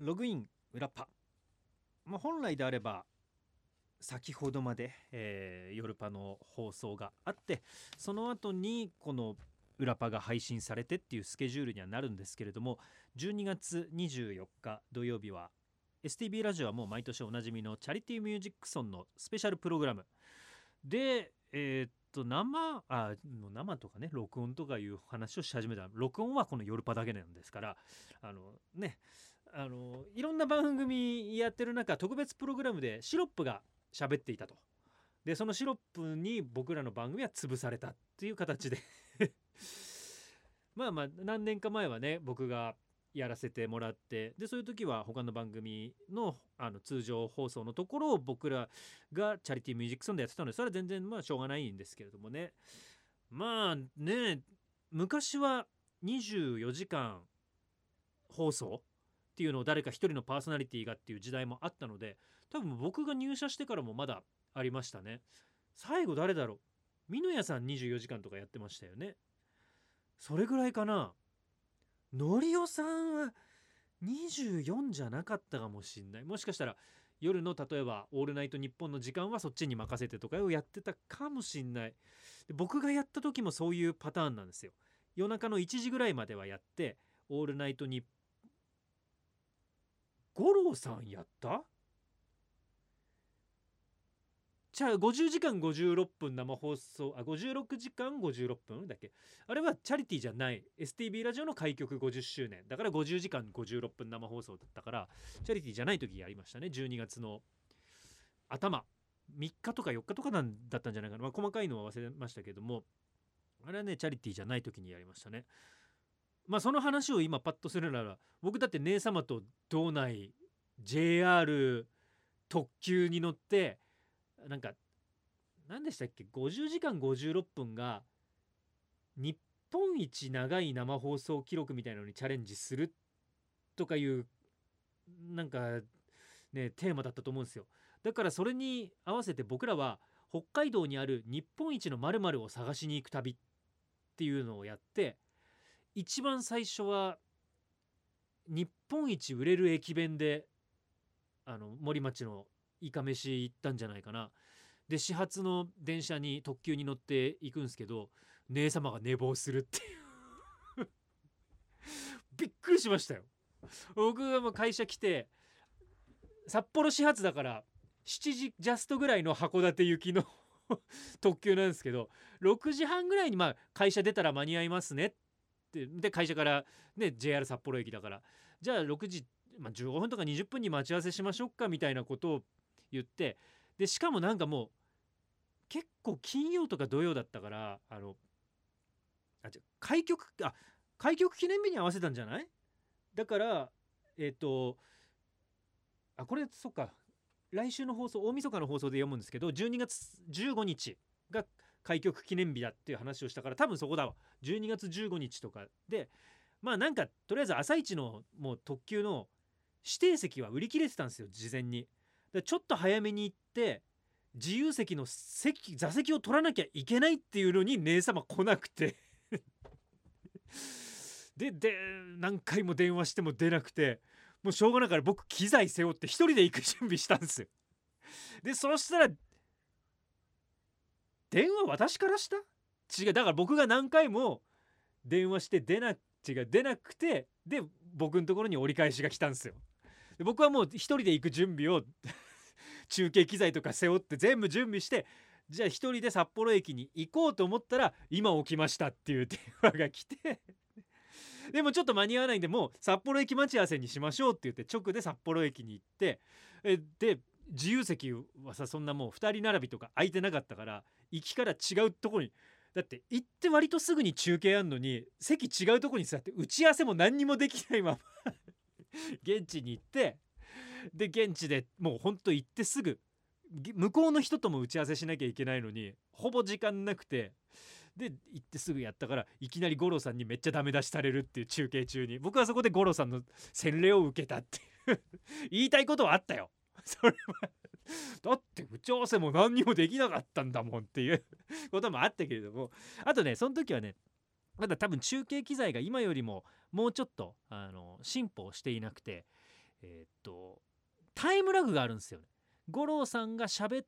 ログイン裏パ、まあ、本来であれば先ほどまで、えー、夜パの放送があってその後にこの裏パが配信されてっていうスケジュールにはなるんですけれども12月24日土曜日は STB ラジオはもう毎年おなじみのチャリティーミュージックソンのスペシャルプログラム。でえー、っと生あ生とかね録音とかいう話をし始めた。録音はこの夜パだけなんですからあのねあのいろんな番組やってる中特別プログラムでシロップが喋っていたと。でそのシロップに僕らの番組は潰されたっていう形で。まあまあ何年か前はね僕がやらせてもらってでそういう時は他の番組のあの通常放送のところを僕らがチャリティーミュージックソンでやってたのでそれは全然まあしょうがないんですけれどもね。まあね昔は24時間放送っていうのを誰か一人のパーソナリティがっていう時代もあったので多分僕が入社してからもまだありましたね。最後誰だろう。美濃屋さん24時間とかやってましたよね。それぐらいかな。のりおさんは24じゃなかったかもしんない。もしかしたら夜の例えば「オールナイトニッポン」の時間はそっちに任せてとかをやってたかもしんない。で僕がやった時もそういうパターンなんですよ。夜中の1時ぐらいまではやって「オールナイトニッ」五郎さんやった？じゃあ50時間56分生放送あ56時間56分？だっけ？あれはチャリティーじゃない。STB ラジオの開局50周年。だから50時間56分生放送だったからチャリティーじゃない時やりましたね。12月の頭。3日とか4日とかなんだったんじゃないかな、まあ、細かいのは忘れましたけども。あれはねチャリティーじゃない時にやりましたね。まあその話を今パッとするなら僕だって姉様と道内 JR 特急に乗ってなんか何でしたっけ？50時間56分が日本一長い生放送記録みたいなのにチャレンジするとかいうなんかねテーマだったと思うんですよ。だからそれに合わせて僕らは北海道にある日本一の〇〇を探しに行く旅っていうのをやって一番最初は日本一売れる駅弁であの森町のいかめし行ったんじゃないかな。で始発の電車に特急に乗って行くんですけど姉様が寝坊するっていう びっくりしましたよ。僕がもう会社来て札幌始発だから7時ジャストぐらいの函館行きの 特急なんですけど6時半ぐらいにまあ会社出たら間に合いますねってで会社からね JR 札幌駅だから。じゃあ6時、まあ、15分とか20分に待ち合わせしましょうかみたいなことを言って。でしかもなんかもう結構金曜とか土曜だったからあのあじゃ開局あ開局記念日に合わせたんじゃない？だからえっ、ー、とあこれそっか。来週の放送大晦日の放送で読むんですけど12月15日が開局記念日だっていう話をしたから多分そこだわ12月15日とかでまあなんかとりあえず朝一のもう特急の指定席は売り切れてたんですよ事前に。でちょっと早めに行って自由席の席座席を取らなきゃいけないっていうのに姉様来なくて でで何回も電話しても出なくてもうしょうがないから僕機材背負って一人で行く準備したんですよ。でそしたら電話私からした？違うだから僕が何回も電話して出な違う出なくてで僕のところに折り返しが来たんですよ。で僕はもう一人で行く準備を 中継機材とか背負って全部準備してじゃあ一人で札幌駅に行こうと思ったら今起きましたっていう 電話が来てでもちょっと間に合わないんでもう札幌駅待ち合わせにしましょうって言って直で札幌駅に行ってえで自由席はさそんなもう2人並びとか空いてなかったから行きから違うとこに。だって行って割とすぐに中継あんのに席違うとこに座って打ち合わせも何にもできないまま。現地に行ってで現地でもうほんと行ってすぐ向こうの人とも打ち合わせしなきゃいけないのにほぼ時間なくてで行ってすぐやったからいきなり五郎さんにめっちゃダメ出しされるっていう中継中に。僕はそこで五郎さんの洗礼を受けたっていう。言いたいことはあったよ。それは。だって打ち合わせも何にもできなかったんだもんっていうこともあったけれども。あとねその時はねまだ多分中継機材が今よりももうちょっとあの進歩していなくてえっとタイムラグがあるんですよね。五郎さんが喋っ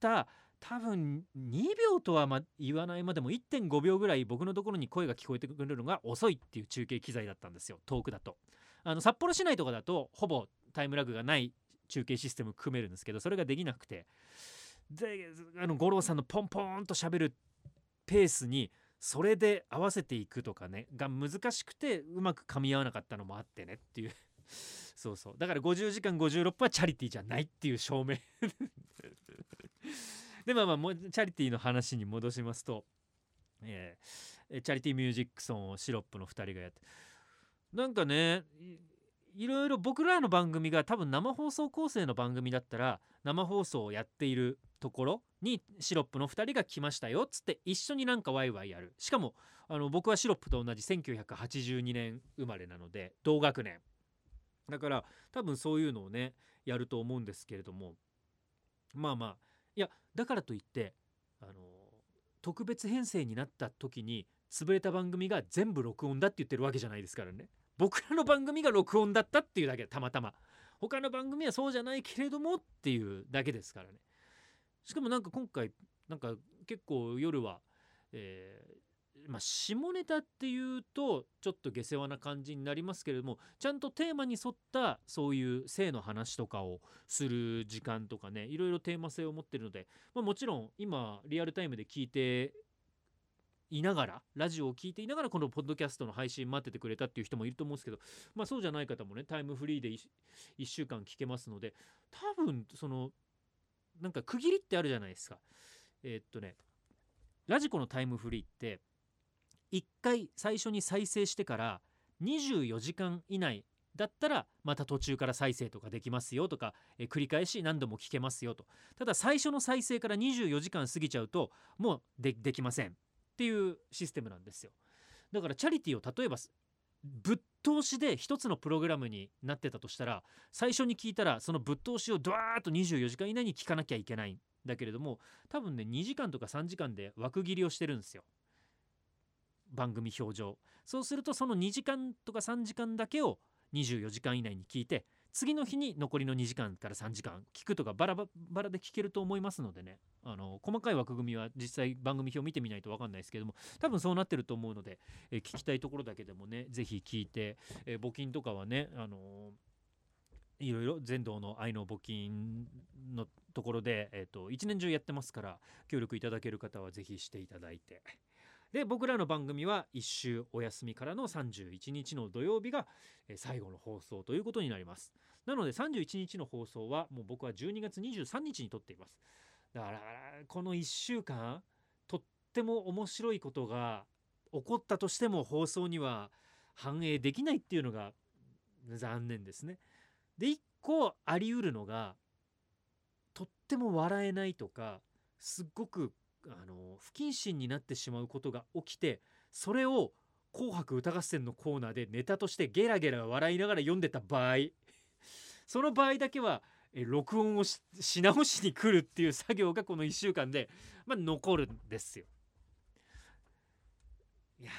た多分2秒とはま言わないまでも1.5秒ぐらい僕のところに声が聞こえてくるのが遅いっていう中継機材だったんですよ。遠くだと。あの札幌市内とかだとほぼタイムラグがない中継システム組めるんですけどそれができなくて。であの五郎さんのポンポンと喋るペースにそれで合わせていくとかねが難しくてうまく噛み合わなかったのもあってねっていう。そうそう。だから50時間56分はチャリティーじゃないっていう証明。でまあまあもチャリティーの話に戻しますと、えーチャリティーミュージックソンをシロップの2人がやって。なんかねいろいろ僕らの番組が多分生放送構成の番組だったら生放送をやっているところにシロップの2人が来ましたよっつって一緒になんかワイワイやる。しかもあの僕はシロップと同じ1982年生まれなので同学年。だから多分そういうのをねやると思うんですけれども。まあまあいやだからといってあの特別編成になった時に潰れた番組が全部録音だって言ってるわけじゃないですからね。僕らの番組が録音だったっていうだけたまたま。他の番組はそうじゃないけれどもっていうだけですからね。しかもなんか今回なんか結構夜は、えーまあ、下ネタっていうとちょっと下世話な感じになりますけれどもちゃんとテーマに沿ったそういう性の話とかをする時間とかねいろいろテーマ性を持ってるので、まあ、もちろん今リアルタイムで聞いていながらラジオを聞いていながらこのポッドキャストの配信待っててくれたっていう人もいると思うんですけど、まあ、そうじゃない方もねタイムフリーで 1, 週間聞けますので多分そのなんか区切りってあるじゃないですか。えーっとねラジコのタイムフリーって1回最初に再生してから24時間以内だったらまた途中から再生とかできますよとか、えー繰り返し何度も聞けますよとただ最初の再生から24時間過ぎちゃうともうできませんっていうシステムなんですよ。だからチャリティーを例えばぶっ通しで一つのプログラムになってたとしたら最初に聞いたらそのぶっ通しをドワーッと24時間以内に聞かなきゃいけないんだけれども多分ね2時間とか3時間で枠切りをしてるんですよ。番組表上そうするとその2時間とか3時間だけを24時間以内に聞いて次の日に残りの2時間から3時間聞くとかバラバラで聞けると思いますのでね。あの細かい枠組みは実際番組表見てみないと分かんないですけども多分そうなってると思うので、え聞きたいところだけでもねぜひ聞いて、え募金とかはねあのいろいろ全道の愛の募金のところで、えー、と一年中やってますから協力いただける方はぜひしていただいて。で僕らの番組は1週お休みからの31日の土曜日が最後の放送ということになります。なので31日の放送はもう僕は12月23日に撮っています。だからこの1週間とっても面白いことが起こったとしても放送には反映できないっていうのが残念ですね。で1個あり得るのがとっても笑えないとかすっごくあの不謹慎になってしまうことが起きてそれを「紅白歌合戦」のコーナーでネタとしてゲラゲラ笑いながら読んでた場合その場合だけは録音をし直しに来るっていう作業がこの1週間で、まあ、残るんですよ。いや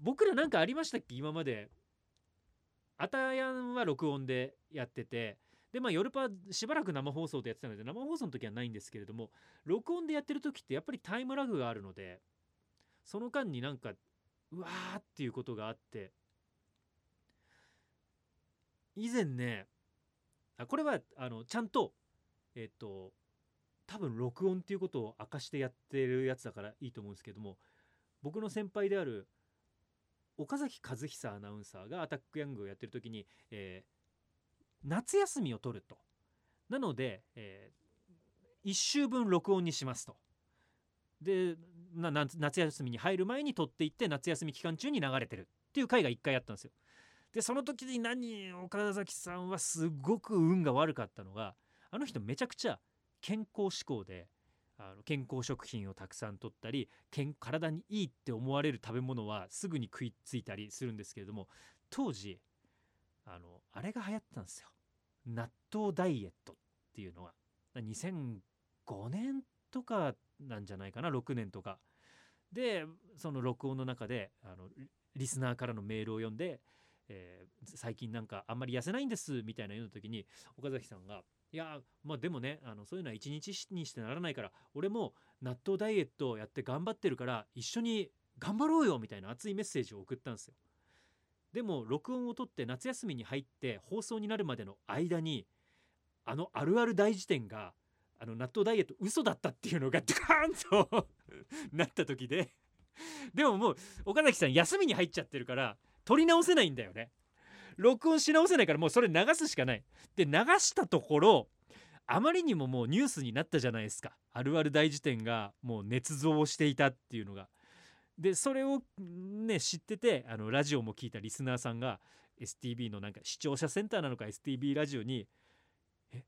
僕らなんかありましたっけ？今までアタヤンは録音でやっててでまあ夜パしばらく生放送でやってたので生放送の時はないんですけれども録音でやってる時ってやっぱりタイムラグがあるのでその間になんかうわーっていうことがあって以前ねあこれはあのちゃんとえっと多分録音っていうことを明かしてやってるやつだからいいと思うんですけども僕の先輩である岡崎和久アナウンサーがアタックヤングをやってる時に、えー夏休みを取ると。なので、え1週分録音にしますと。でな夏休みに入る前に撮っていって夏休み期間中に流れてるっていう回が1回あったんですよ。でその時に何岡崎さんはすごく運が悪かったのがあの人めちゃくちゃ健康志向であの健康食品をたくさん取ったり体にいいって思われる食べ物はすぐに食いついたりするんですけれども当時あのあれが流行ったんですよ。納豆ダイエットっていうのが。2005年とかなんじゃないかな？6年とか。でその録音の中であのリスナーからのメールを読んで、えー最近なんかあんまり痩せないんですみたいなような時に岡崎さんが「いやまあでもねあのそういうのは一日にしてならないから俺も納豆ダイエットをやって頑張ってるから一緒に頑張ろうよ」みたいな熱いメッセージを送ったんですよ。でも録音を取って夏休みに入って放送になるまでの間にあのあるある大辞典があの納豆ダイエット嘘だったっていうのがドカーンと なった時で。でももう岡崎さん休みに入っちゃってるから撮り直せないんだよね。録音し直せないからもうそれ流すしかない。で流したところあまりにももうニュースになったじゃないですか。あるある大辞典がもう捏造をしていたっていうのが。でそれをね知っててあのラジオも聞いたリスナーさんが STB のなんか視聴者センターなのか STB ラジオに「え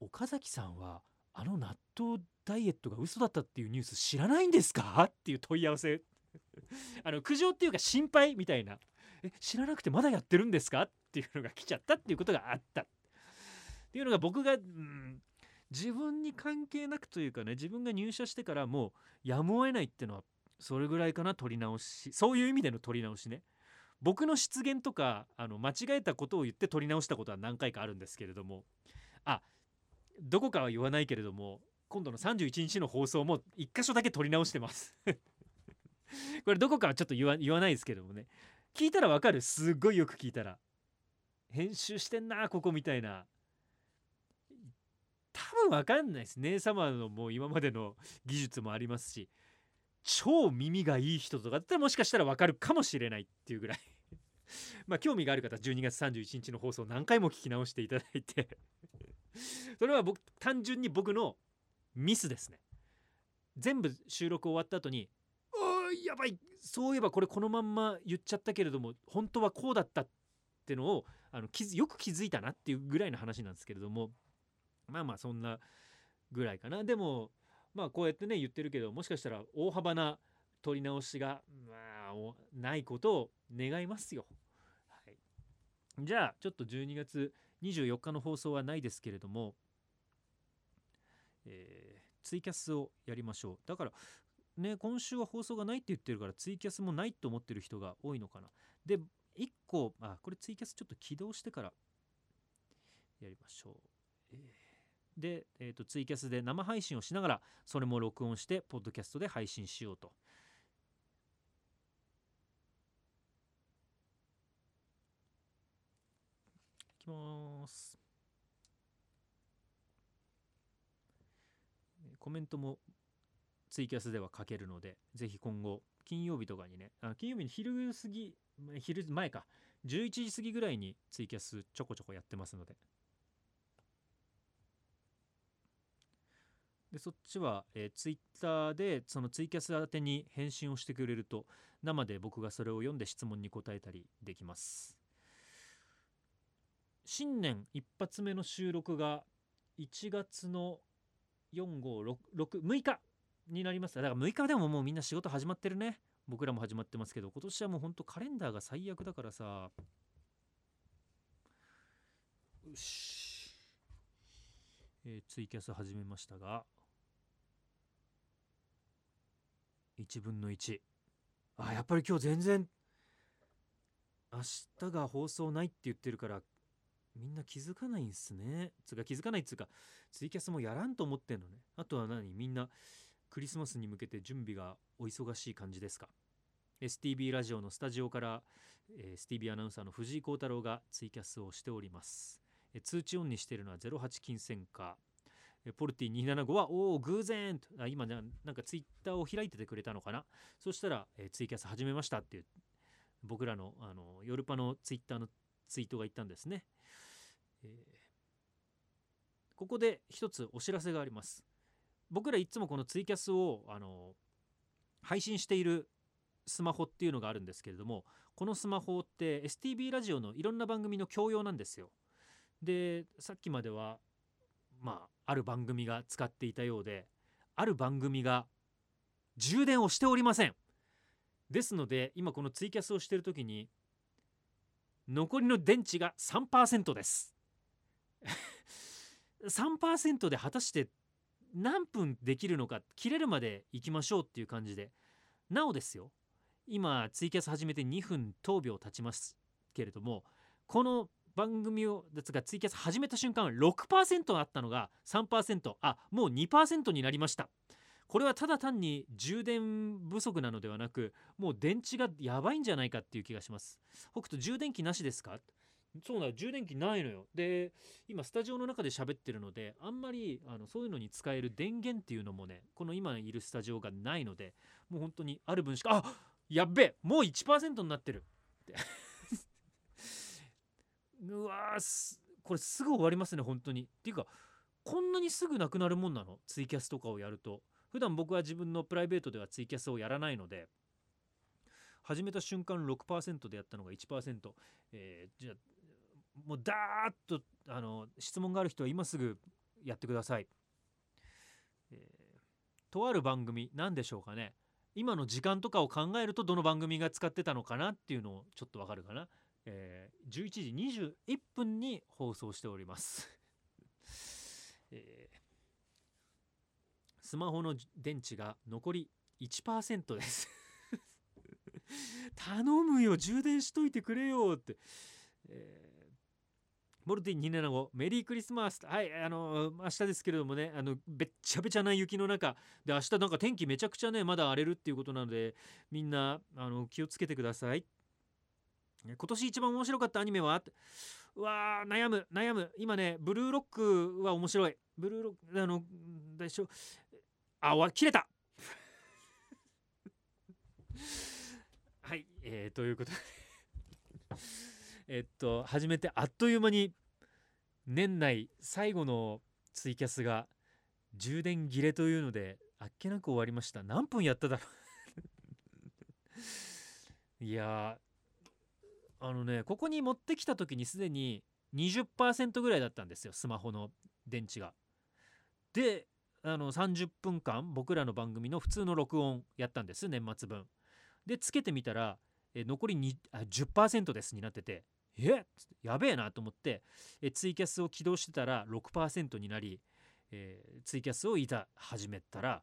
岡崎さんはあの納豆ダイエットが嘘だったっていうニュース知らないんですか?」っていう問い合わせ あの苦情っていうか心配みたいな「え知らなくてまだやってるんですか?」っていうのが来ちゃったっていうことがあったっていうのが僕が、うん、自分に関係なくというかね自分が入社してからもうやむを得ないっていうのはそれぐらいかな取り直し。そういう意味での取り直しね。僕の失言とかあの間違えたことを言って取り直したことは何回かあるんですけれども。あどこかは言わないけれども今度の31日の放送も1箇所だけ取り直してます。これどこかはちょっと言わないですけどもね。聞いたらわかる。すっごいよく聞いたら。編集してんなここみたいな。多分わかんないです。姉様のもう今までの技術もありますし。超耳がいい人とかだったらもしかしたらわかるかもしれないっていうぐらい。まあ興味がある方12月31日の放送何回も聞き直していただいて。それは僕単純に僕のミスですね。全部収録終わった後に「おーやばいそういえばこれこのまんま言っちゃったけれども本当はこうだった」ってのをあのよく気づいたなっていうぐらいの話なんですけれども。まあまあそんなぐらいかな。でもまあこうやってね言ってるけどもしかしたら大幅な取り直しがまあないことを願いますよ。はい、じゃあちょっと12月24日の放送はないですけれども、えーツイキャスをやりましょう。だからね今週は放送がないって言ってるからツイキャスもないと思ってる人が多いのかな。で1個あこれツイキャスちょっと起動してからやりましょう。えーで、えーとツイキャスで生配信をしながらそれも録音してポッドキャストで配信しようと。いきます。コメントもツイキャスでは書けるので、ぜひ今後、金曜日とかにね、あ金曜日に昼過ぎ、昼前か、11時過ぎぐらいにツイキャスちょこちょこやってますので、でそっちは、えー、ツイッターでそのツイキャス宛てに返信をしてくれると生で僕がそれを読んで質問に答えたりできます。新年一発目の収録が1月の4566日になります。だから6日でももうみんな仕事始まってるね。僕らも始まってますけど今年はもうほんとカレンダーが最悪だからさ。よし、えーツイキャス始めましたが。1分の1あやっぱり今日全然明日が放送ないって言ってるからみんな気づかないんすね。つか気づかないっつうかツイキャスもやらんと思ってんのね。あとは何？みんなクリスマスに向けて準備がお忙しい感じですか？STB ラジオのスタジオから、えー STB アナウンサーの藤井幸太郎がツイキャスをしております。え通知オンにしているのは08金銭か。ポルティ275はおお偶然と。あ今ななんかツイッターを開いててくれたのかな。そしたら、えツイキャス始めましたっていう僕らのあのヨルパのツイッターのツイートが言ったんですね、えーここで一つお知らせがあります。僕らいつもこのツイキャスをあの配信しているスマホっていうのがあるんですけれどもこのスマホって STB ラジオのいろんな番組の共用なんですよ。でさっきまではまあある番組が使っていたようである番組が充電をしておりません。ですので今このツイキャスをしている時に残りの電池が3%です。3%で果たして何分できるのか切れるまで行きましょうっていう感じで。なおですよ今ツイキャス始めて2分10秒経ちましけれどもこの番組をですがツイキャス始めた瞬間6%あったのが3%あもう2%になりました。これはただ単に充電不足なのではなくもう電池がやばいんじゃないかっていう気がします。北斗充電器なしですか？そうなの充電器ないのよ。で今スタジオの中で喋ってるのであんまりあのそういうのに使える電源っていうのもねこの今いるスタジオがないのでもう本当にある分しかあやっべえもう1%になってるって。うわーこれすぐ終わりますね本当に。っていうかこんなにすぐなくなるもんなの？ツイキャスとかをやると。普段僕は自分のプライベートではツイキャスをやらないので。始めた瞬間6%でやったのが1%、えー、じゃあもうダーッとあの質問がある人は今すぐやってください、えー、とある番組何でしょうかね。今の時間とかを考えるとどの番組が使ってたのかなっていうのをちょっとわかるかな、えー、11時21分に放送しております。えー、スマホの電池が残り1%です。頼むよ充電しといてくれよって、えーモルティ275メリークリスマス。はいあの明日ですけれどもねあのべっちゃべちゃな雪の中。で明日なんか天気めちゃくちゃねまだ荒れるっていうことなのでみんなあの気をつけてください。今年一番面白かったアニメは？うわー悩む悩む。今ねブルーロックは面白い。ブルーロックあの大丈夫あわ切れた。はいえー、ということで。えっと始めてあっという間に年内最後のツイキャスが充電切れというのであっけなく終わりました。何分やっただろう。いやあのねここに持ってきた時にすでに20%ぐらいだったんですよスマホの電池が。であの30分間僕らの番組の普通の録音やったんです年末分。でつけてみたらえ残り2あ10%ですになっててえやべえなと思ってえツイキャスを起動してたら6%になり、えー、ツイキャスをいざ始めたら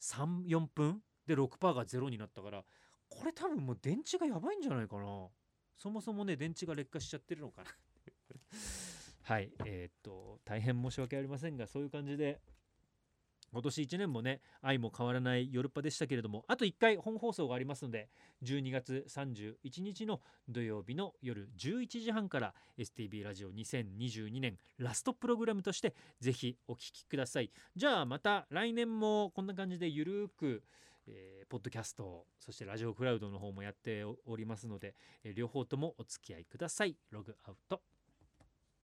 34分で6%が0になったからこれ多分もう電池がやばいんじゃないかなそもそもね電池が劣化しちゃってるのかな。はいえー、っと大変申し訳ありませんがそういう感じで今年1年もね愛も変わらないヨルパでしたけれどもあと1回本放送がありますので12月31日の土曜日の夜11時半から STB ラジオ2022年ラストプログラムとしてぜひお聴きください。じゃあまた来年もこんな感じでゆるーくえー、ポッドキャストそしてラジオクラウドの方もやっておりますので、えー、両方ともお付き合いください。ログアウト。